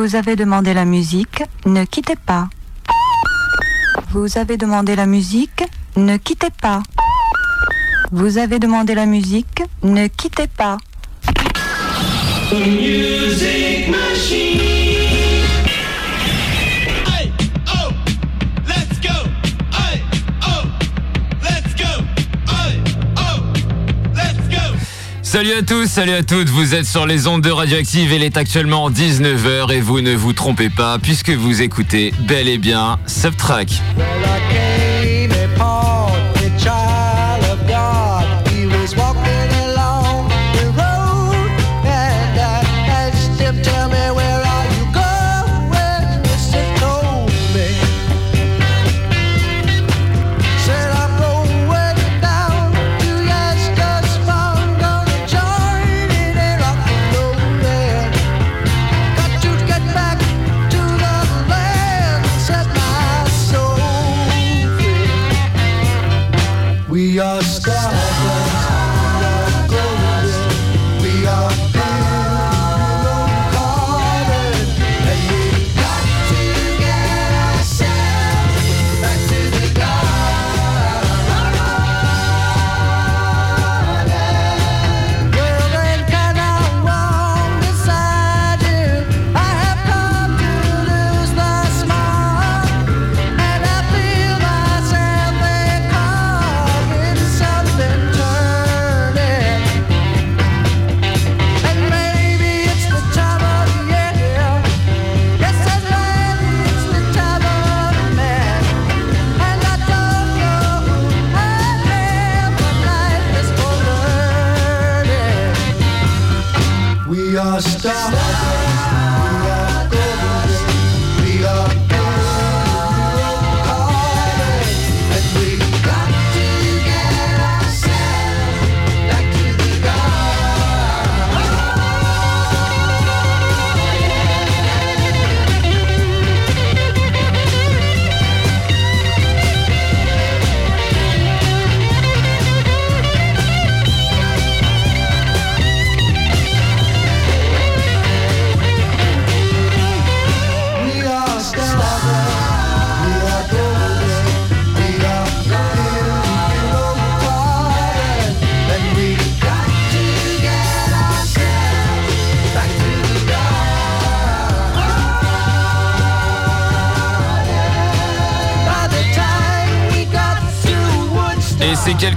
Vous avez demandé la musique, ne quittez pas. Vous avez demandé la musique, ne quittez pas. Vous avez demandé la musique, ne quittez pas. Salut à tous, salut à toutes, vous êtes sur les ondes de Radioactive, il est actuellement 19h et vous ne vous trompez pas puisque vous écoutez bel et bien Subtrack.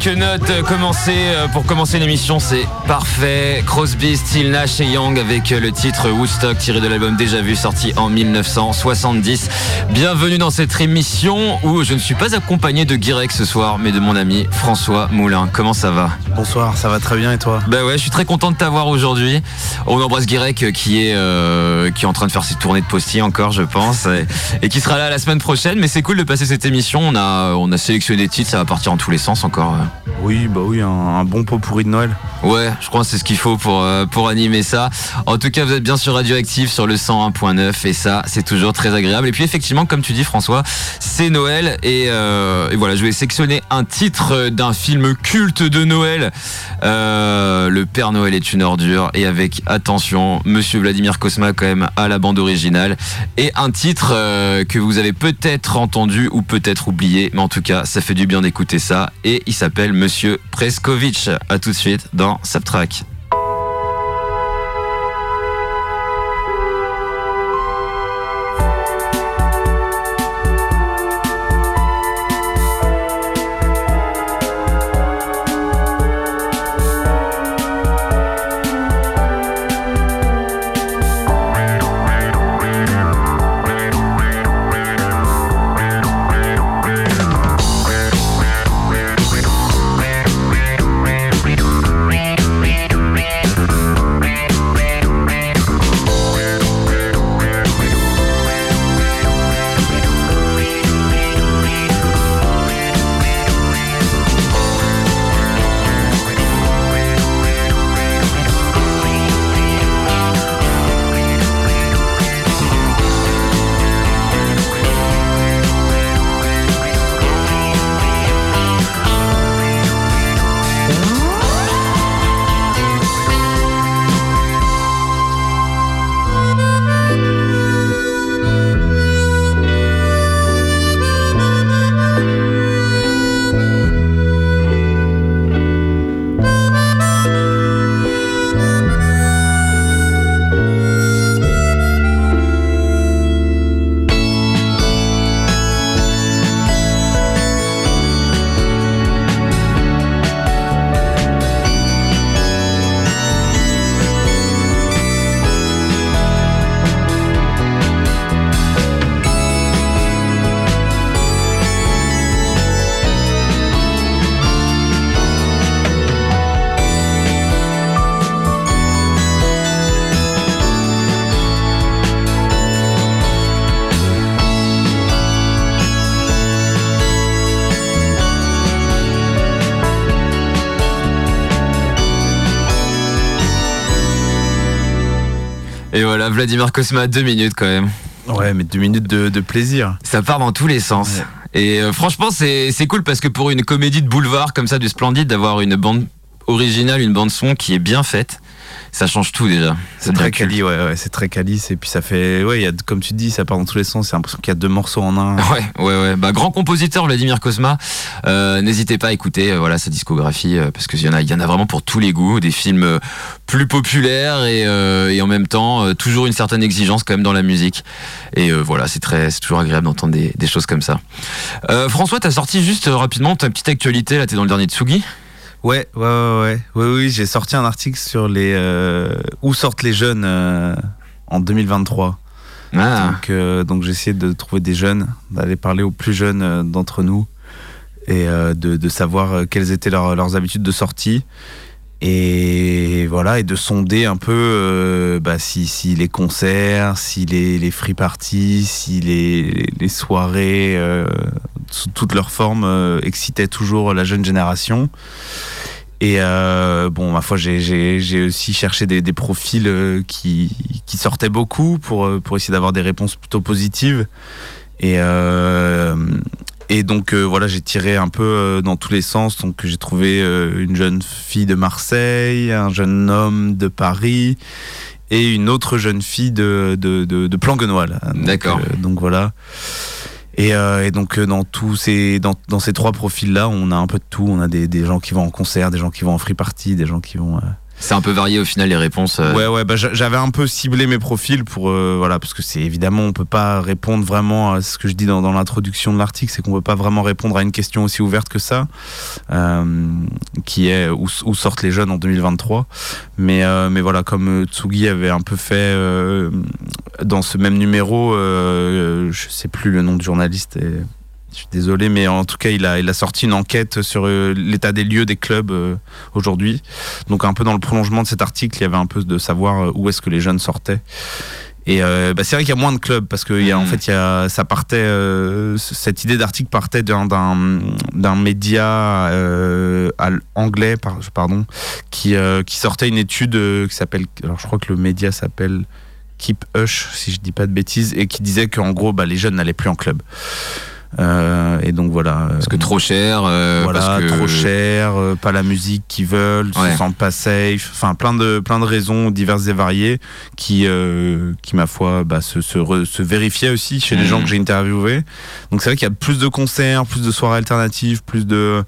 Quelques notes euh, commencer euh, pour commencer l'émission, c'est parfait. Crosby, Still Nash et Young avec euh, le titre Woodstock tiré de l'album Déjà Vu sorti en 1970. Bienvenue dans cette émission où je ne suis pas accompagné de Guirec ce soir, mais de mon ami François Moulin. Comment ça va? Bonsoir, ça va très bien et toi? Bah ouais, je suis très content de t'avoir aujourd'hui. On embrasse Guirec qui est qui est en train de faire ses tournées de postier encore, je pense, et, qui sera là la semaine prochaine. Mais c'est cool de passer cette émission. On a on a sélectionné des titres, ça va partir en tous les sens encore. Oui, bah oui, un, bon pot pourri de Noël. Ouais, je crois que c'est ce qu'il faut pour, euh, pour animer ça. En tout cas, vous êtes bien sur Radioactive sur le 101.9 et ça, c'est toujours très agréable. Et puis effectivement, comme tu dis François, c'est Noël et, euh, et, voilà, je vais sélectionner un titre d'un film culte de Noël. Euh, le Père Noël est une ordure et avec attention, Monsieur Vladimir Kosma quand même à la bande originale et un titre que vous avez peut-être entendu ou peut-être oublié, mais en tout cas, ça fait du bien d'écouter ça et il s'appelle Monsieur Preskovic. À tout de suite dans Subtrack. Vladimir Cosma, deux minutes quand même. Ouais, mais deux minutes de, de plaisir. Ça part dans tous les sens. Ouais. Et euh, franchement, c'est c'est cool parce que pour une comédie de boulevard comme ça, du Splendide, d'avoir une bande originale, une bande son qui est bien faite, ça change tout déjà. C'est très quali, ouais, ouais, c'est très quali. Et puis ça fait, ouais, y a, comme tu dis, ça part dans tous les sens. C'est l'impression qu'il y a deux morceaux en un. Ouais, ouais, ouais. Bah, grand compositeur Vladimir Cosma. Euh, N'hésitez pas à écouter euh, voilà sa discographie euh, parce qu'il y en a, il y en a vraiment pour tous les goûts. Des films plus populaires et, et en même temps toujours une certaine exigence quand même dans la musique. Et voilà, c'est très, c'est toujours agréable d'entendre des, des choses comme ça. François, t'as sorti juste rapidement ta petite actualité là. T'es dans le dernier Tsugi. Ouais, ouais, ouais, ouais. Oui, oui, j'ai sorti un article sur les euh, où sortent les jeunes euh, en 2023. Ah, Donc, euh, donc j'ai essayé de trouver des jeunes, d'aller parler aux plus jeunes d'entre nous et de, de savoir quelles étaient leurs, leurs habitudes de sortie. Et voilà, et de sonder un peu euh, bah, si, si les concerts, si les, les free parties, si les, les soirées, euh, sous toutes leurs formes, euh, excitaient toujours la jeune génération. Et euh, bon, ma foi, j'ai- aussi cherché des, des profils euh, qui, qui sortaient beaucoup pour, pour essayer d'avoir des réponses plutôt positives. Et, euh, et donc euh, voilà, j'ai tiré un peu euh, dans tous les sens. Donc j'ai trouvé euh, une jeune fille de Marseille, un jeune homme de Paris et une autre jeune fille de, de, de, de Planguenoil. Donc, D'accord. donc voilà. Et, et donc dans tous ces dans, dans ces trois profils là, on a un peu de tout. On a des, des gens qui vont en concert, des gens qui vont en free party, des gens qui vont. C'est un peu varié au final les réponses. euh. Ouais, ouais, bah, j'a- j'avais un peu ciblé mes profils pour, euh, voilà, parce que c'est évidemment, on peut pas répondre vraiment à ce que je dis dans, l'introduction de l'article, c'est qu'on peut pas vraiment répondre à une question aussi ouverte que ça, euh, qui est où, sortent les jeunes en 2023. Mais, mais voilà, comme Tsugi avait un peu fait dans ce même numéro, je sais plus le nom du journaliste. Et... Je suis désolé, mais en tout cas, il a, il a sorti une enquête sur euh, l'état des lieux des clubs euh, aujourd'hui. Donc un peu dans le prolongement de cet article, il y avait un peu de savoir euh, où est-ce que les jeunes sortaient. Et euh, bah, c'est vrai qu'il y a moins de clubs parce que il y a, en Mhm. fait, il y a, ça partait, euh, cette idée d'article partait d'un, média euh, anglais, par- pardon, qui, qui sortait une étude qui s'appelle, alors je crois que le média s'appelle Keep Hush, si je dis pas de bêtises, et qui disait qu'en gros, bah, les jeunes n'allaient plus en club. Euh, et donc voilà. Parce que trop cher. euh, Voilà, parce que... trop cher, euh, pas la musique qu'ils veulent, Ouais. se sentent pas safe, enfin plein de plein de raisons diverses et variées qui euh, qui ma foi bah, se se, re- se vérifiaient aussi chez les Mhm. gens que j'ai interviewés. Donc c'est vrai qu'il y a plus de concerts, plus de soirées alternatives, plus de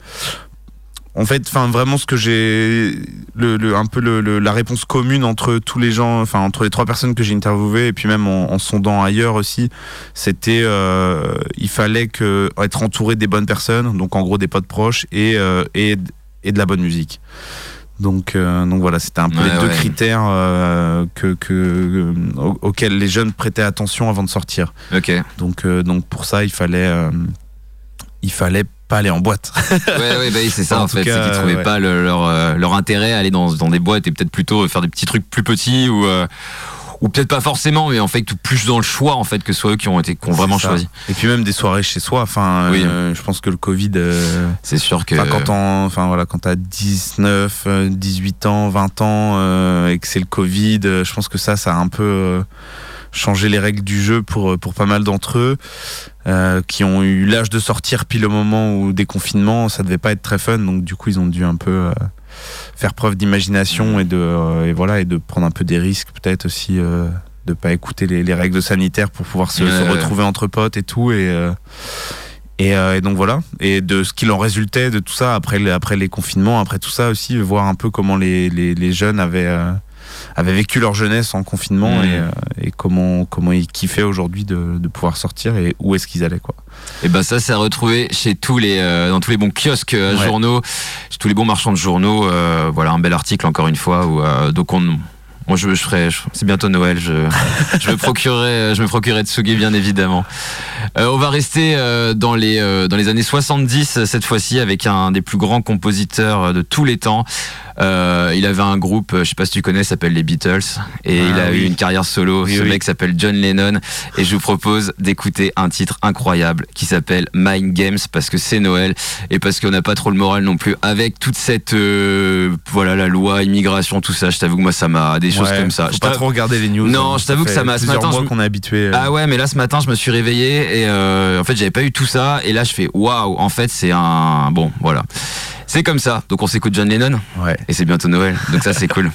en fait, enfin vraiment ce que j'ai le, le- un peu le, le- la réponse commune entre tous les gens, enfin entre les trois personnes que j'ai interviewées et puis même en, en sondant ailleurs aussi, c'était euh, il fallait que être entouré des bonnes personnes, donc en gros des potes proches et euh, et, et de la bonne musique. Donc euh, donc voilà, c'était un peu Ouais, les deux ouais. critères euh, que, que au- auxquels les jeunes prêtaient attention avant de sortir. Ok. Donc donc pour ça, il fallait il fallait pas aller en boîte. Ouais, ouais, bah, oui, c'est ça En en, fait. c'est qu'ils trouvaient ouais. pas le- leur, euh, leur intérêt à aller dans, dans des boîtes et peut-être plutôt faire des petits trucs plus petits ou, euh, ou peut-être pas forcément, mais en fait plus dans le choix en fait que ce soit eux qui ont été qui ont vraiment ça. choisi. Et puis même des soirées chez soi. Enfin, Oui. euh, je pense que le Covid. euh, C'est sûr que. Quand on, enfin voilà, quand t'as 19, euh, 18 ans, 20 ans euh, et que c'est le Covid, je pense que ça, ça a un peu changé les règles du jeu pour euh, pour pas mal d'entre eux euh, qui ont eu l'âge de sortir pile au moment où des confinements, ça devait pas être très fun, donc du coup ils ont dû un peu euh, faire preuve d'imagination et de et voilà et de prendre un peu des risques peut-être aussi. De pas écouter les, les règles sanitaires pour pouvoir se, retrouver entre potes et tout. Et et, euh, et donc voilà, et de ce qu'il en résultait de tout ça après, les- après les confinements, après tout ça aussi, voir un peu comment les, les, les jeunes avaient, euh, avaient vécu leur jeunesse en confinement Mhm. et, euh, et comment, comment ils kiffaient aujourd'hui de, de pouvoir sortir et où est-ce qu'ils allaient. Quoi. Et ben ça, c'est à retrouver chez tous les, euh, dans tous les bons kiosques à Ouais. journaux, chez tous les bons marchands de journaux. euh, voilà un bel article encore une fois. Où, euh, donc on, moi je, je ferai, je- c'est bientôt Noël, je, je me procurerai, je me procurerai Tsugi bien évidemment. Euh, on va rester euh, dans les euh, dans les années 70 cette fois-ci avec un des plus grands compositeurs de tous les temps. Euh, il avait un groupe, je sais pas si tu connais, s'appelle les Beatles, et Ah il a oui. eu une carrière solo. Oui, Ce oui. mec s'appelle John Lennon, et je vous propose d'écouter un titre incroyable qui s'appelle Mind Games parce que c'est Noël et parce qu'on n'a pas trop le moral non plus avec toute cette euh, voilà la loi immigration tout ça. Je t'avoue que moi ça m'a des choses Ouais, comme ça. Faut Je pas trop regarder les news. Non, hein. je t'avoue que ça m'a- ce matin, qu'on est habitué. euh, Ah ouais, mais là ce matin je me suis réveillé et euh, en fait j'avais pas eu tout ça et là je fais waouh, en fait c'est un bon voilà. C'est comme ça. Donc on s'écoute John Lennon ouais. et c'est bientôt Noël. Donc ça c'est cool.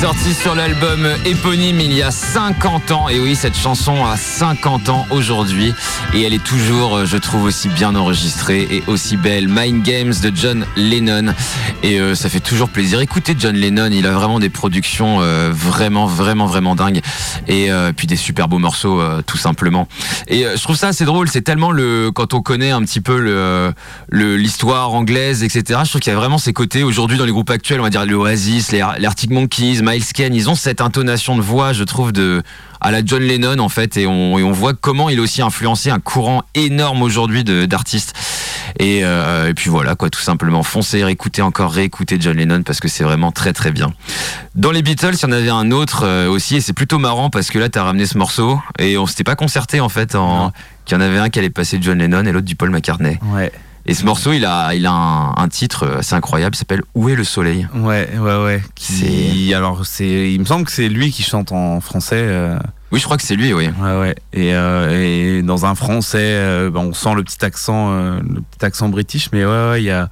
Sorti sur l'album éponyme il y a 50 ans. Et oui, cette chanson a 50 ans aujourd'hui. Et elle est toujours, euh, je trouve, aussi bien enregistrée et aussi belle. Mind Games de John Lennon. Et euh, ça fait toujours plaisir. Écoutez John Lennon, il a vraiment des productions euh, vraiment, vraiment, vraiment dingues. Et euh, puis des super beaux morceaux, tout simplement. Et je trouve ça assez drôle. C'est tellement le, quand on connaît un petit peu le, l'histoire anglaise, etc. Je trouve qu'il y a vraiment ces côtés aujourd'hui dans les groupes actuels, on va dire les Oasis, les, Monkeys, Miles Ken, ils ont cette intonation de voix, je trouve, de à la John Lennon en fait, et on, et on voit comment il a aussi influencé un courant énorme aujourd'hui d'artistes. Et, euh, et puis voilà, quoi, tout simplement, foncez, réécoutez encore, réécoutez John Lennon parce que c'est vraiment très très bien. Dans les Beatles, il y en avait un autre euh, aussi, et c'est plutôt marrant parce que là, t'as ramené ce morceau et on s'était pas concerté en fait, en qu'il y en avait un qui allait passer John Lennon et l'autre du Paul McCartney. Ouais. Et ce morceau, il a, il a un, un titre assez incroyable, il s'appelle Où est le soleil? Ouais, ouais, ouais. Qui, alors, c'est, il me semble que c'est lui qui chante en français. euh, Oui, je crois que c'est lui, oui. Ouais, ouais. Et, euh, et dans un français, euh, bah, on sent le petit accent, le petit accent british, mais ouais, ouais, il y a,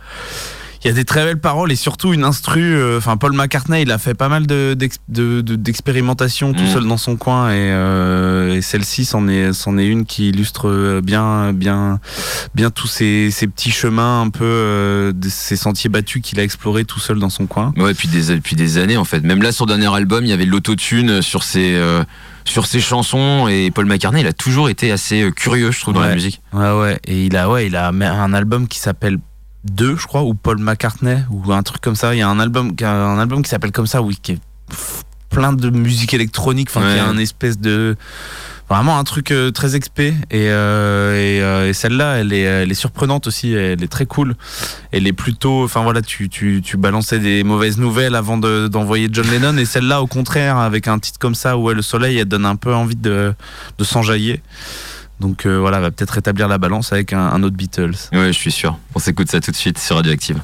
il y a des très belles paroles et surtout une instru. euh, Enfin, Paul McCartney, il a fait pas mal de, d'ex- de- de- d'expérimentations tout Mm. seul dans son coin et, euh, et celle-ci, c'en est, une qui illustre euh, bien, bien, bien tous ces, ces petits chemins un peu, ces sentiers battus qu'il a explorés tout seul dans son coin. Ouais, depuis des, depuis des années en fait. Même là, sur le dernier album, il y avait de l'autotune sur ses, euh, sur ses chansons et Paul McCartney, il a toujours été assez curieux, je trouve, dans la musique. Ouais, ouais. Et il a, ouais, il a un album qui s'appelle 2, je crois, ou Paul McCartney, ou un truc comme ça. Il y a un album, un album qui s'appelle comme ça, oui, qui est plein de musique électronique, enfin, Ouais. qui a un espèce de. Vraiment un truc euh, très expé. Et, euh, et, euh, et celle-là, elle est, elle est surprenante aussi, elle est très cool. Elle est plutôt. Enfin voilà, tu, tu, tu balançais des mauvaises nouvelles avant de- d'envoyer John Lennon. Et celle-là, au contraire, avec un titre comme ça, où est le soleil, elle donne un peu envie de, de s'enjailler. Donc euh, voilà, va peut-être rétablir la balance avec un, autre Beatles. Ouais, je suis sûr. On s'écoute ça tout de suite sur Radioactive.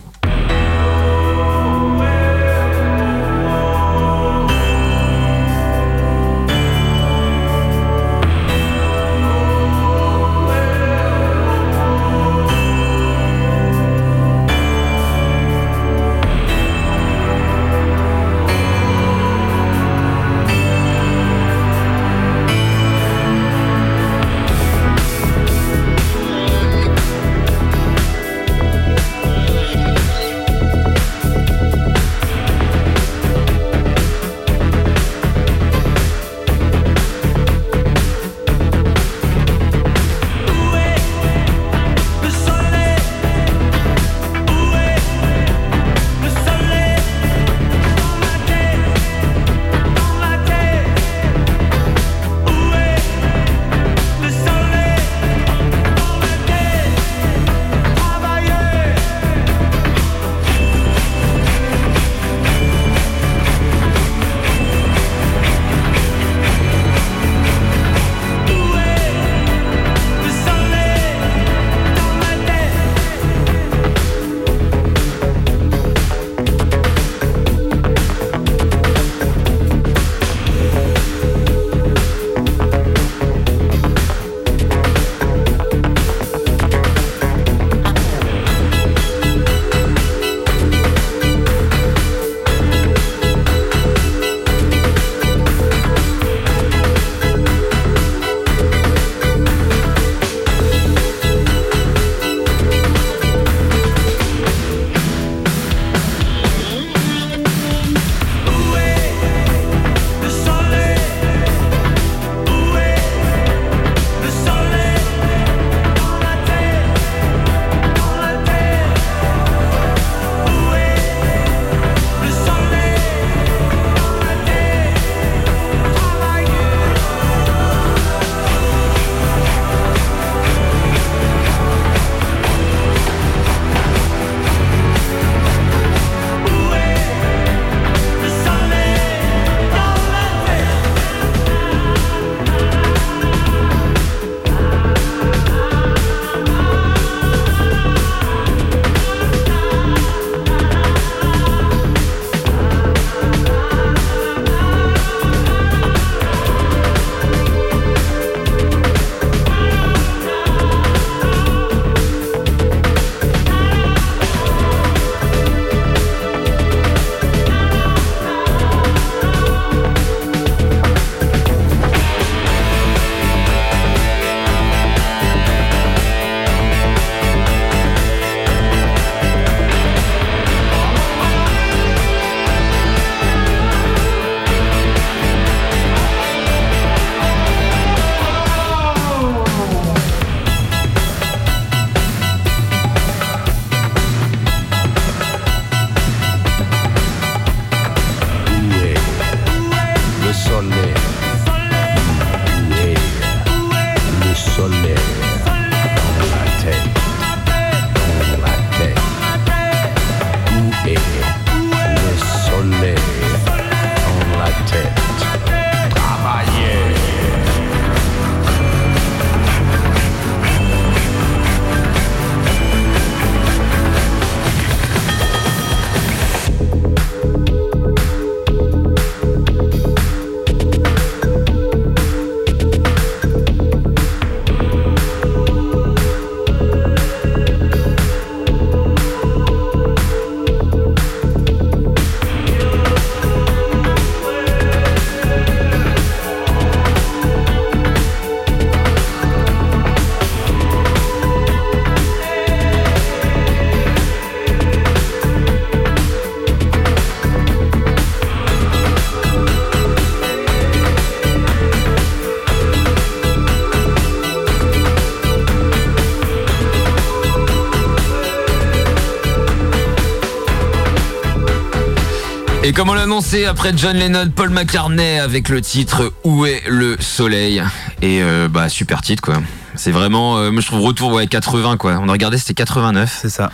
Comme on l'a annoncé, après John Lennon, Paul McCartney avec le titre Où est le soleil Et euh, bah super titre quoi. C'est vraiment, euh, moi je trouve retour ouais 80 quoi. On a regardé c'était 89 C'est ça.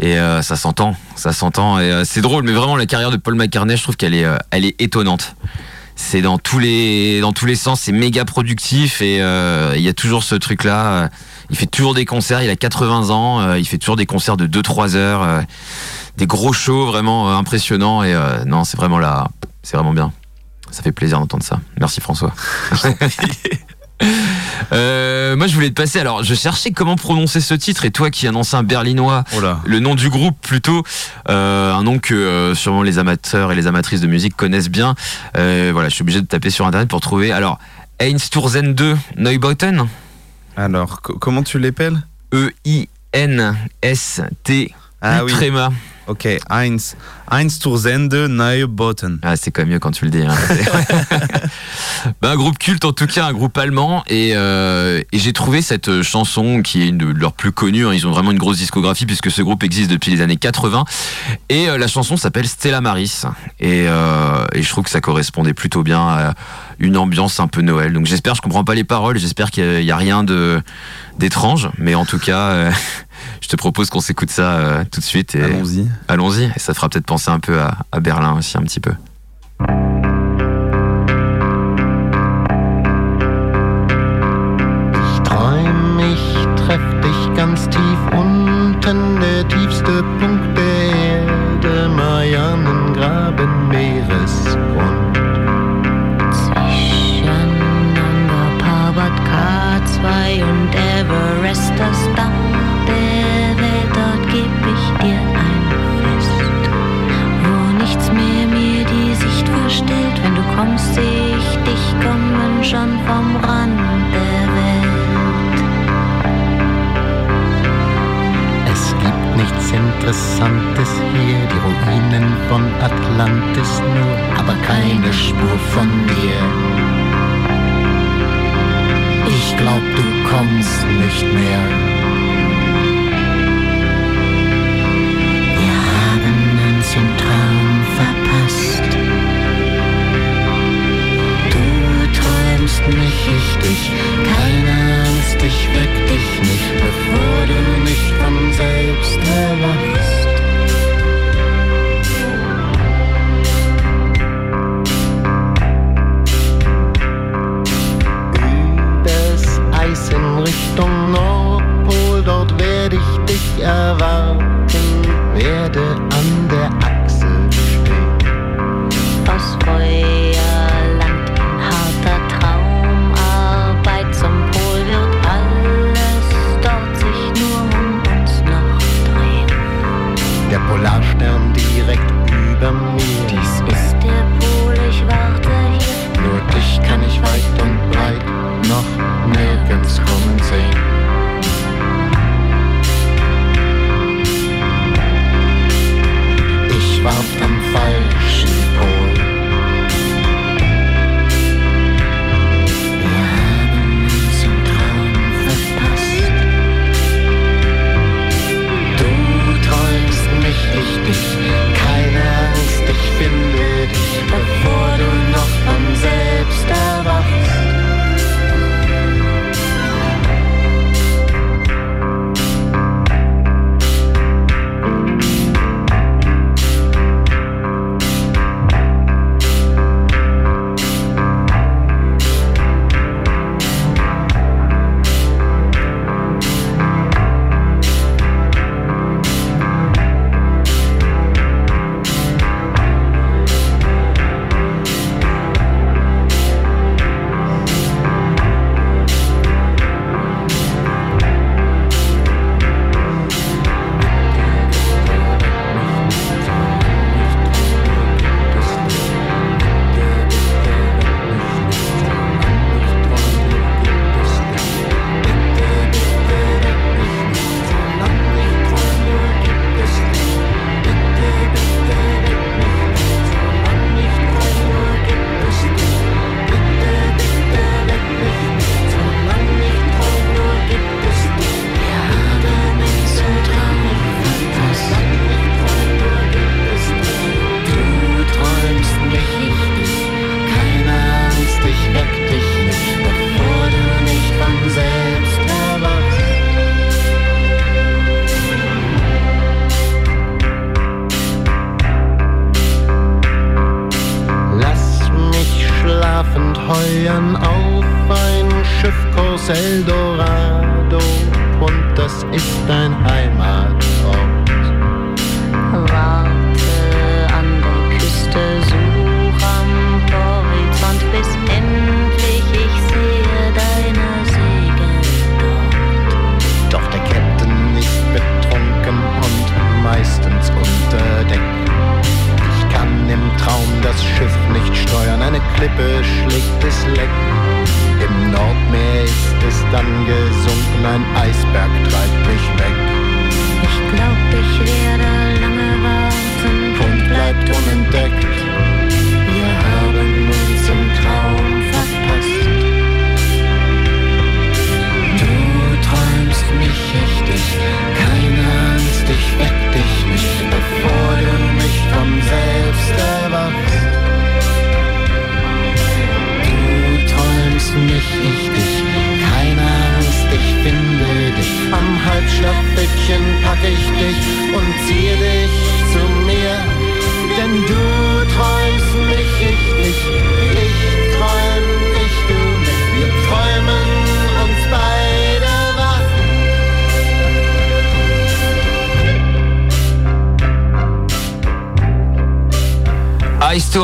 et euh, ça s'entend, ça s'entend et c'est drôle. Mais vraiment la carrière de Paul McCartney, je trouve qu'elle est, elle est étonnante. C'est dans tous les, dans tous les sens, c'est méga productif et il y a toujours ce truc là. il fait toujours des concerts. Il a 80 ans, il fait toujours des concerts de 2-3 heures. Des gros shows vraiment euh, impressionnants et euh, non c'est vraiment là c'est vraiment bien. Ça fait plaisir d'entendre ça. Merci François. Euh, moi je voulais te passer alors je cherchais comment prononcer ce titre et toi qui annonçais un berlinois Oh le nom du groupe plutôt euh, un nom que euh, sûrement les amateurs et les amatrices de musique connaissent bien. Voilà je suis obligé de taper sur internet pour trouver. Alors Einstürzen 2 Neubauten Alors, co- comment tu l'appelles? E I N S T Ah oui. Ok, Heinz. Heinz Tourzende Neubotten. Ah, c'est quand même mieux quand tu le dis. hein. bah, un groupe culte en tout cas, un groupe allemand. Et, euh, et j'ai trouvé cette euh, chanson qui est une de leurs plus connues. hein. Ils ont vraiment une grosse discographie puisque ce groupe existe depuis les années 80. Et euh, la chanson s'appelle Stella Maris. Et, euh, et je trouve que ça correspondait plutôt bien à une ambiance un peu Noël. Donc j'espère, je comprends pas les paroles. J'espère qu'il n'y a rien de d'étrange. Mais en tout cas, euh, je te propose qu'on s'écoute ça euh, tout de suite. Et Allons-y. Allons-y. Et ça fera peut-être penser un peu à, à Berlin aussi, un petit peu.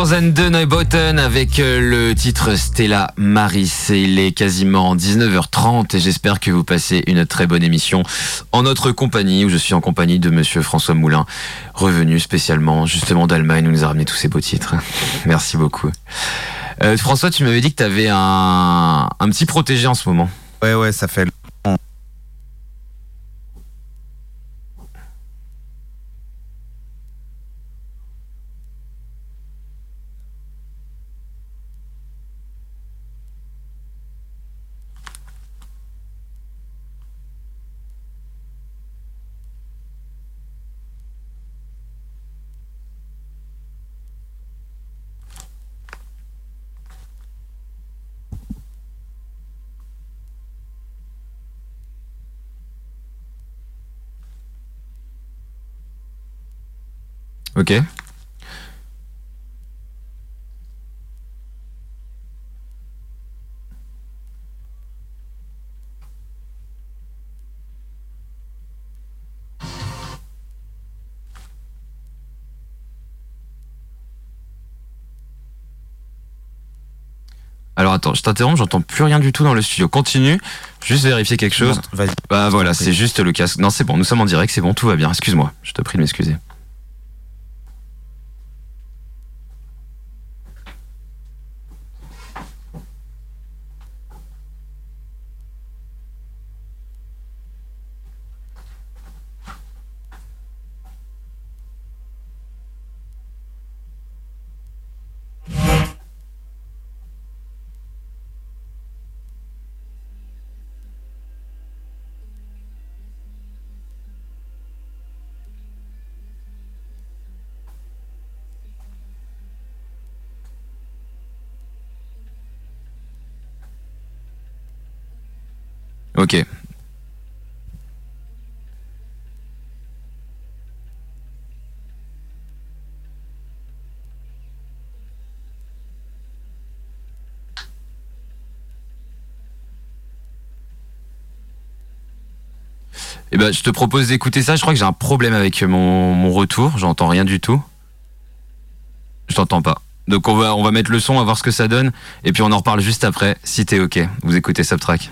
Tours and the Neubotten avec euh, le titre Stella Maris. Il est quasiment 19h30 et j'espère que vous passez une très bonne émission en notre compagnie où je suis en compagnie de monsieur François Moulin, revenu spécialement justement d'Allemagne où il nous a ramené tous ces beaux titres. Merci beaucoup. Euh, François, tu m'avais dit que tu avais un, un petit protégé en ce moment. Ouais, ouais, ça fait Ok. Alors attends, je t'interromps, j'entends plus rien du tout dans le studio. Continue, juste vérifier quelque chose. Bah voilà, c'est juste le casque. Non, c'est bon, nous sommes en direct, c'est bon, tout va bien. Excuse-moi, je te prie de m'excuser. Ok. Eh ben, je te propose d'écouter ça. Je crois que j'ai un problème avec mon, mon retour. J'entends rien du tout. Je t'entends pas. Donc on va, on va mettre le son, on va voir ce que ça donne. Et puis on en reparle juste après, si t'es ok. Vous écoutez Subtrack.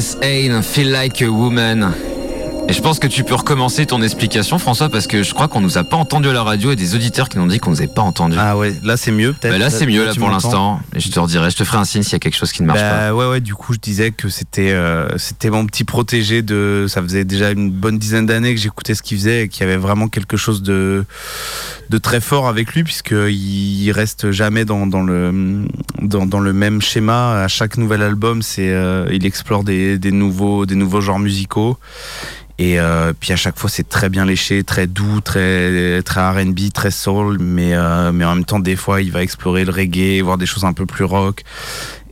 Hain, Feel Like a Woman. Et je pense que tu peux recommencer ton explication, François, parce que je crois qu'on nous a pas entendu à la radio et des auditeurs qui nous ont dit qu'on nous avait pas entendu. Ah ouais, là c'est mieux peut-être. Bah là, c'est mieux là pour l'instant. Et je te redirai, je te ferai un signe s'il y a quelque chose qui ne marche pas. Bah ouais ouais du coup je disais que c'était euh, c'était mon petit protégé de ça faisait déjà une bonne dizaine d'années que j'écoutais ce qu'il faisait et qu'il y avait vraiment quelque chose de de très fort avec lui puisque il reste jamais dans, dans le dans, dans le même schéma à chaque nouvel album c'est euh, il explore des, des nouveaux des nouveaux genres musicaux et euh, puis à chaque fois c'est très bien léché, très doux, très très R&B, très soul, mais euh, mais en même temps des fois il va explorer le reggae, voir des choses un peu plus rock.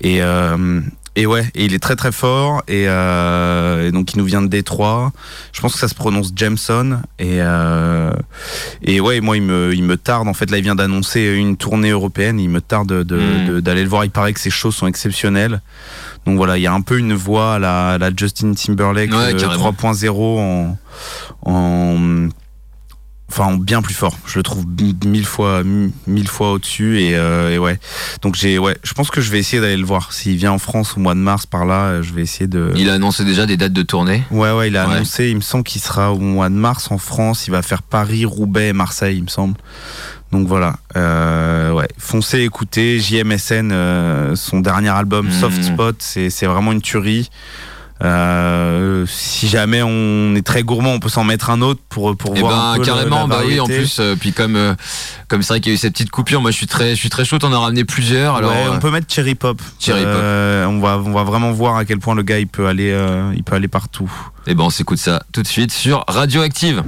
Et euh, et ouais, et il est très très fort et, euh, et donc il nous vient de Détroit. Je pense que ça se prononce Jameson et euh, et ouais, moi il me il me tarde en fait là il vient d'annoncer une tournée européenne, il me tarde de- Mm. de- d'aller le voir. Il paraît que ses shows sont exceptionnels. Donc voilà, il y a un peu une voix à la, à la Justin Timberlake Ouais, euh, carrément. 3.0 en, en enfin en bien plus fort. Je le trouve mille fois mille fois au-dessus et, euh, et ouais. Donc j'ai ouais, je pense que je vais essayer d'aller le voir. S'il vient en France au mois de mars par là, euh, je vais essayer de. Il a annoncé déjà des dates de tournée. Ouais ouais, il a Ouais. annoncé. Il me semble qu'il sera au mois de mars en France. Il va faire Paris, Roubaix, Marseille, il me semble. Donc voilà, euh, ouais, foncez écoutez JMSN, euh, son dernier album Mhm. Soft Spot, c'est c'est vraiment une tuerie. Euh, si jamais on est très gourmand, on peut s'en mettre un autre pour pour Et voir ben un peu le- carrément, la bah oui, en plus, euh, puis comme euh, comme c'est vrai qu'il y a eu ces petites coupures, moi je suis très je suis très chaud. On a ramené plusieurs. Alors ouais, euh, on peut mettre Cherry Pop. Cherry Pop. Euh, on va on va vraiment voir à quel point le gars il peut aller euh, il peut aller partout. et ben on s'écoute ça tout de suite sur Radioactive.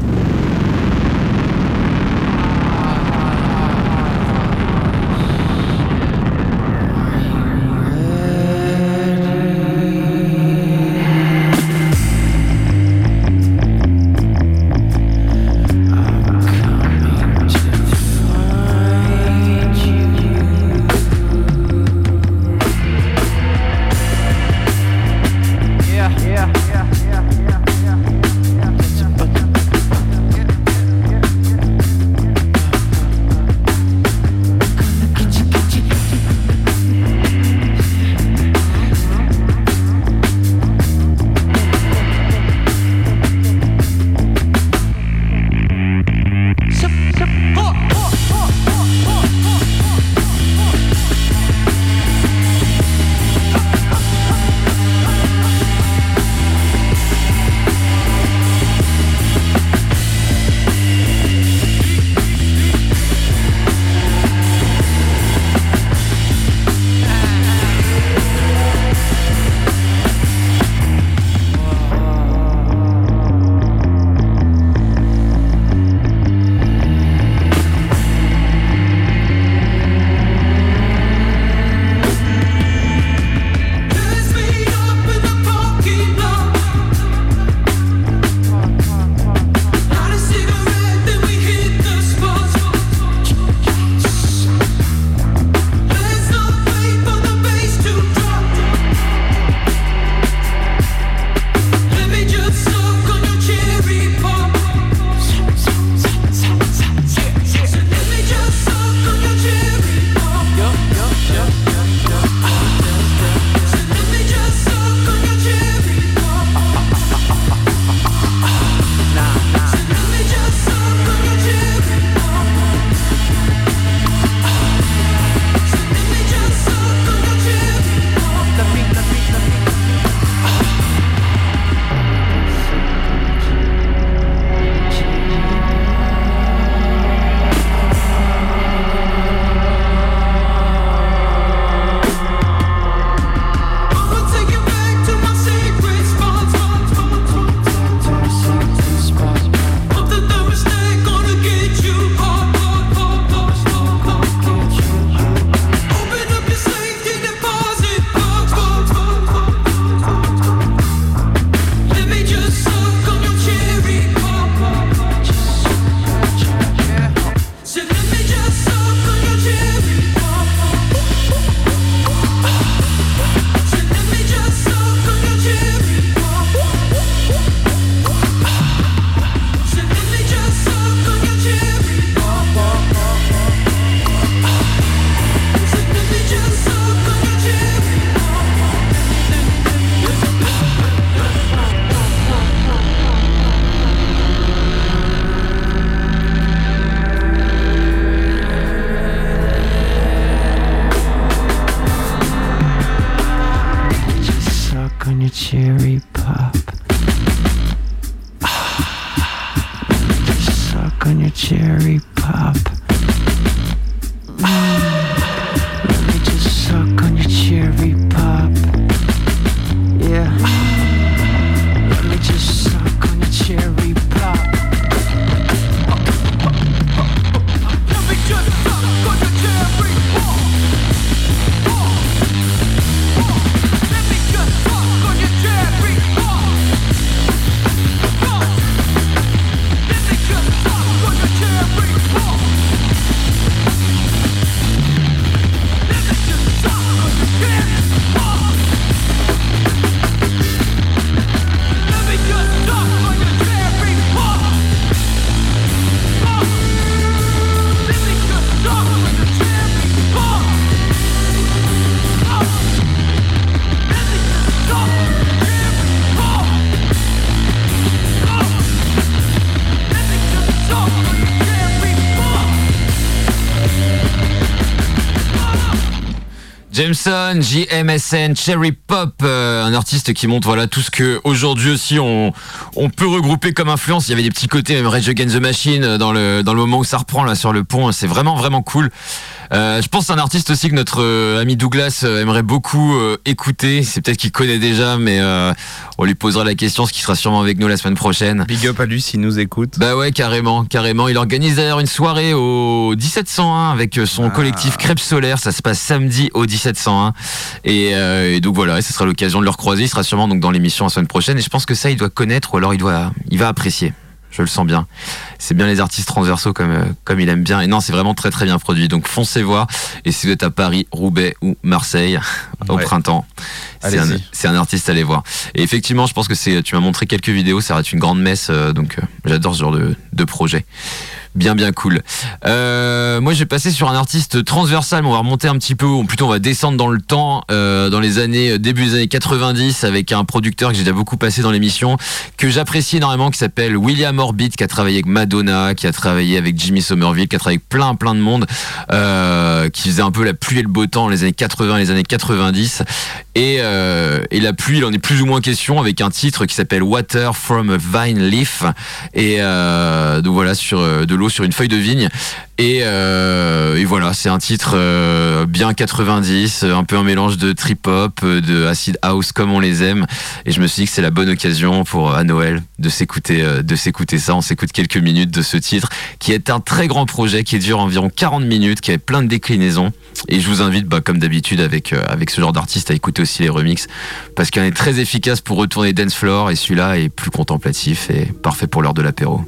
JMSN, Cherry Pop, euh, un artiste qui montre voilà tout ce que aujourd'hui aussi on, peut regrouper comme influence. Il y avait des petits côtés même Rage Against the Machine euh, dans le dans le moment où ça reprend là sur le pont. C'est vraiment vraiment cool. Euh, je pense que c'est un artiste aussi que notre euh, ami Douglas euh, aimerait beaucoup euh, écouter. C'est peut-être qu'il connaît déjà, mais euh, on lui posera la question, ce qui sera sûrement avec nous la semaine prochaine. Big up à lui s'il nous écoute. Bah ouais, carrément, carrément. Il organise d'ailleurs une soirée au 1701 avec son Ah. collectif Crêpes Solaire. Ça se passe samedi au 1701. Et, euh, et donc voilà, et ce sera l'occasion de le recroiser. Il sera sûrement donc dans l'émission la semaine prochaine. Et je pense que ça, il doit connaître ou alors il doit, il va apprécier. Je le sens bien. C'est bien les artistes transversaux comme, euh, comme il aime bien. Et non, c'est vraiment très très bien produit. Donc foncez voir. Et si vous êtes à Paris, Roubaix ou Marseille au printemps, c'est un, un artiste à aller voir. Et effectivement, je pense que c'est, tu m'as montré quelques vidéos, ça va être une grande messe, euh, donc euh, j'adore ce genre de, de projet. Bien, bien cool. Euh, moi, j'ai passé sur un artiste transversal, mais on va remonter un petit peu, ou plutôt on va descendre dans le temps, euh, dans les années, début des années 90, avec un producteur que j'ai déjà beaucoup passé dans l'émission, que j'apprécie énormément, qui s'appelle William Orbit, qui a travaillé avec Madonna, qui a travaillé avec Jimmy Somerville, qui a travaillé avec plein, plein de monde, euh, qui faisait un peu la pluie et le beau temps les années 80 et les années 90. Et, euh, et la pluie, il en est plus ou moins question avec un titre qui s'appelle Water from a Vine Leaf. Et euh, donc voilà, sur euh, de l'eau sur une feuille de vigne. Et, voilà, c'est un titre bien 90, un peu un mélange de trip hop, de acid house comme on les aime. Et je me suis dit que c'est la bonne occasion pour à Noël de s'écouter, de s'écouter ça. On s'écoute quelques minutes de ce titre, qui est un très grand projet qui dure environ 40 minutes, qui a plein de déclinaisons. Et je vous invite, bah, comme d'habitude avec avec ce genre d'artiste, à écouter aussi les parce qu'il en est très efficace pour retourner dance floor. Et celui-là est plus contemplatif et parfait pour l'heure de l'apéro.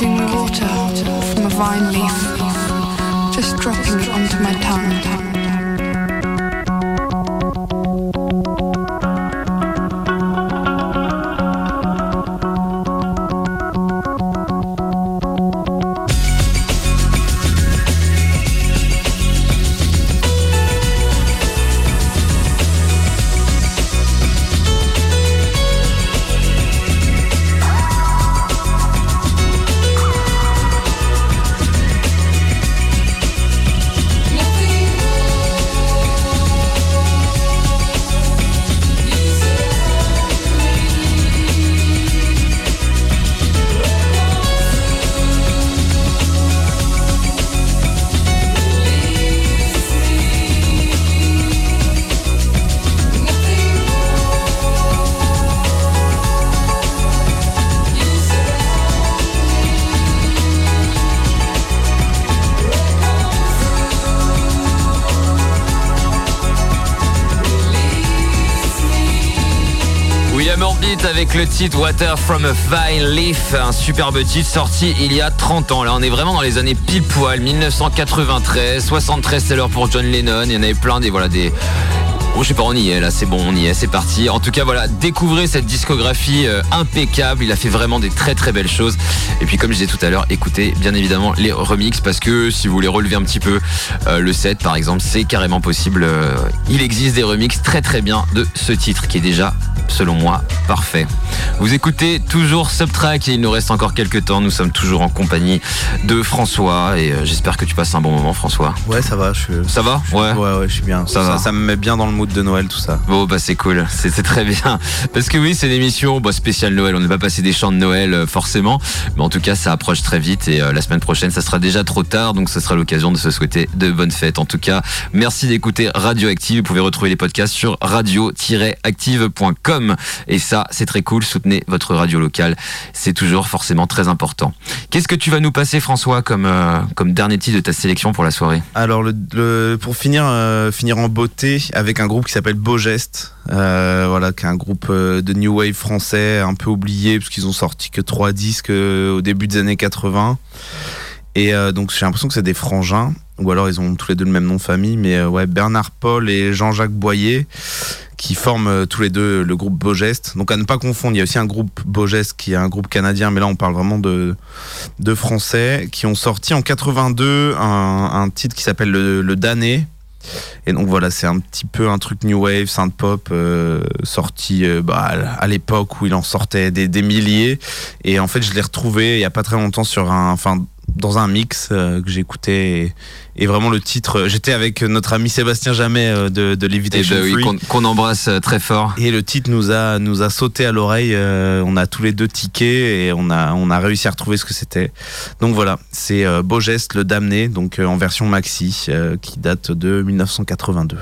removing water from a vine leaf, just dropping it onto my tongue. Avec le titre Water from a Vine Leaf, un superbe titre sorti il y a 30 ans. Là, on est vraiment dans les années pile poil, 1993, 73 c'est l'heure pour John Lennon. Il y en avait plein des voilà des Bon, je sais pas, on y est là, c'est bon, on y est, c'est parti. En tout cas, voilà, découvrez cette discographie euh, impeccable. Il a fait vraiment des très très belles choses. Et puis, comme je disais tout à l'heure, écoutez bien évidemment les remixes parce que si vous voulez relever un petit peu euh, le set, par exemple, c'est carrément possible. Euh, il existe des remixes très très bien de ce titre qui est déjà, selon moi, parfait. Vous écoutez toujours Subtrack et il nous reste encore quelques temps. Nous sommes toujours en compagnie de François et euh, j'espère que tu passes un bon moment, François. Ouais, ça va. Je suis... Ça va? Ouais. Ouais, ouais, je suis bien. Ça Ça, va. ça me met bien dans le mood de Noël, tout ça. Bon bah c'est cool, c'est très bien. Parce que oui, c'est une émission bah, spéciale Noël. On ne va pas passer des chants de Noël euh, forcément, mais en tout cas ça approche très vite et euh, la semaine prochaine ça sera déjà trop tard, donc ce sera l'occasion de se souhaiter de bonnes fêtes. En tout cas, merci d'écouter Radioactive. Vous pouvez retrouver les podcasts sur radio-active.com et ça c'est très cool. Soutenez votre radio locale, c'est toujours forcément très important. Qu'est-ce que tu vas nous passer François comme euh, dernier titre de ta sélection pour la soirée? Alors, pour finir, euh, finir en beauté avec un groupe qui s'appelle Beau Geste, euh, voilà, qui est un groupe de new wave français, un peu oublié parce qu'ils ont sorti que trois disques au début des années 80. Et donc j'ai l'impression que c'est des frangins, ou alors ils ont tous les deux le même nom de famille, mais euh, ouais, Bernard Paul et Jean-Jacques Boyer qui forment euh, tous les deux le groupe Beau Geste. Donc à ne pas confondre, il y a aussi un groupe Beau Geste qui est un groupe canadien, mais là on parle vraiment de, de français qui ont sorti en 82 un, titre qui s'appelle le, le. Et donc voilà, c'est un petit peu un truc new wave, synth pop, euh, sorti bah, à l'époque où il en sortait des, milliers. Et en fait, je l'ai retrouvé il y a pas très longtemps sur un, dans un mix euh, que j'écoutais. Et, et vraiment le titre, euh, j'étais avec notre ami Sébastien Jamet euh, de, de Levitation oui, Free. qu'on embrasse très fort. Et le titre nous a nous a sauté à l'oreille. euh, on a tous les deux tiqué et on a on a réussi à retrouver ce que c'était. Donc voilà, c'est Beau Geste, le damné, donc en version maxi, qui date de 1982.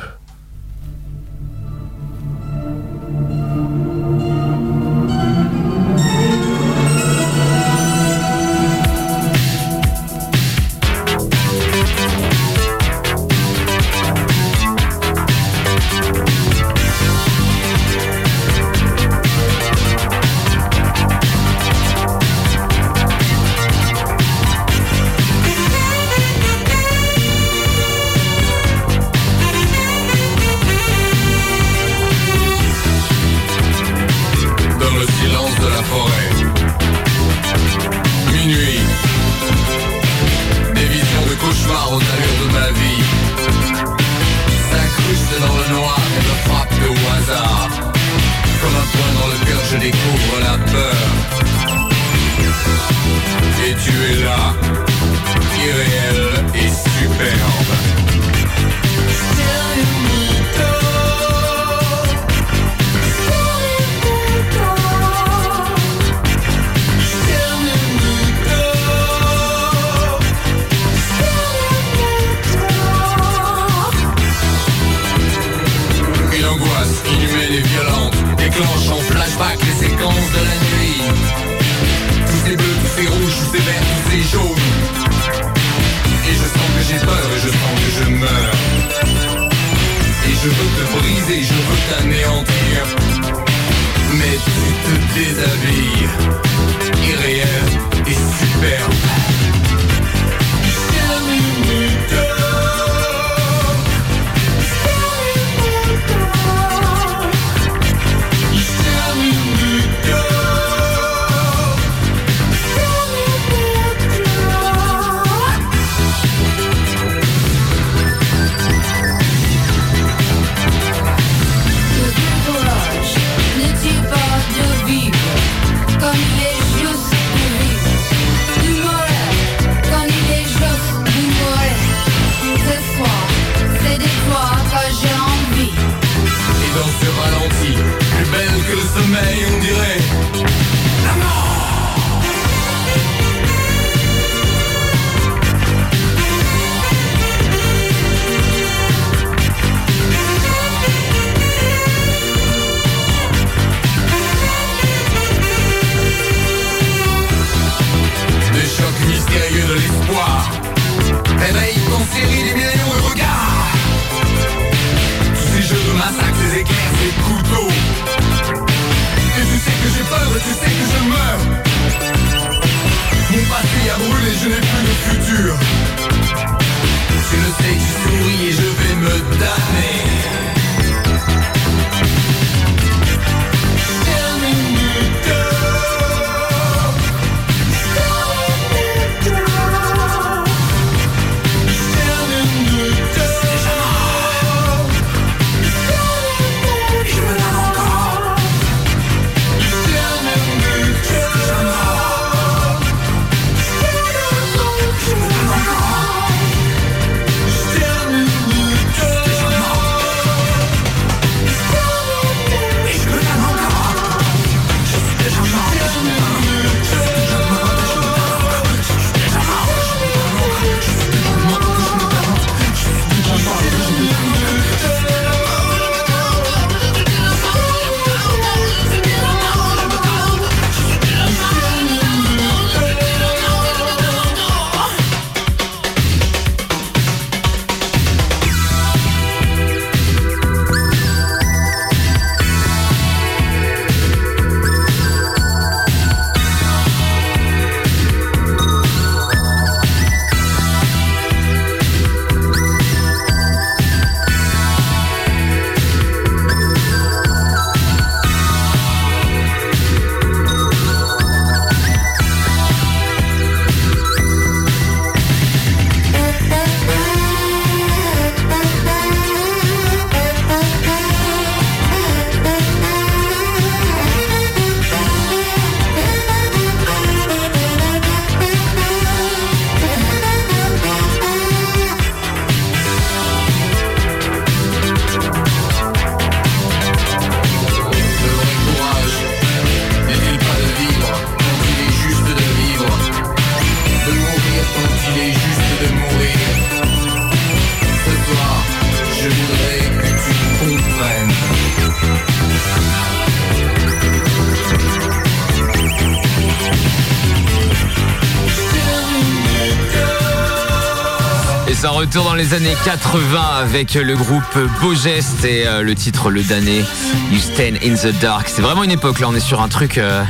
Les années 80 avec le groupe Beau Geste et euh, le titre Le Damné, You Stand in the Dark. C'est vraiment une époque là, on est sur un truc. euh,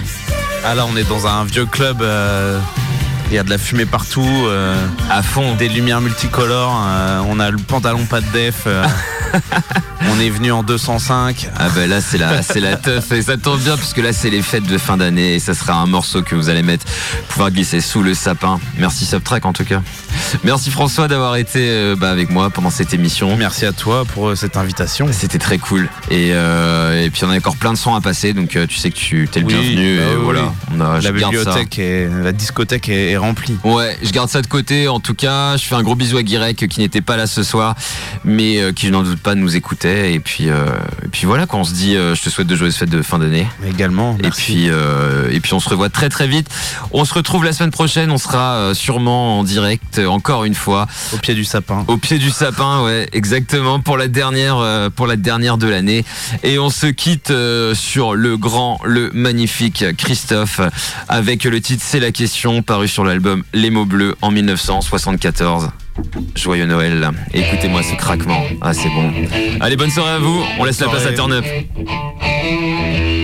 Ah là, on est dans un vieux club. euh, Il y a de la fumée partout. euh, à fond. des lumières multicolores. euh, on a le pantalon pas de def. euh, on est venu en 205. Ah ben là c'est la c'est la teuf et ça tombe bien puisque là c'est les fêtes de fin d'année et ça sera un morceau que vous allez mettre pouvoir glisser sous le sapin. Merci Subtrack en tout cas. Merci François d'avoir été euh, bah, avec moi pendant cette émission. Merci à toi pour euh, cette invitation. C'était très cool et, euh, et puis on a encore plein de sons à passer donc tu sais que tu es le Oui, bienvenu bah et oui, voilà on a, La bibliothèque et la discothèque est, est remplie. Ouais, je garde ça de côté. En tout cas, je fais un gros bisou à Guirec qui n'était pas là ce soir, mais euh, qui je n'en doute pas nous écoutait. Et puis, euh, et puis voilà, quand on se dit, je te souhaite de joyeuses fêtes de fin d'année. Également. Et merci. puis, euh, et puis on se revoit très très vite. On se retrouve la semaine prochaine. On sera sûrement en direct euh, encore une fois au pied du sapin. au pied du sapin. Ouais, exactement pour la dernière euh, pour la dernière de l'année. Et on se quitte euh, sur le grand, le magnifique Christophe avec le titre C'est la question paru sur l'album Les mots bleus en 1974. Joyeux Noël. Écoutez-moi ce craquement. Ah, c'est bon. Allez, bonne soirée à vous. On laisse la place à soirée. Turn Up.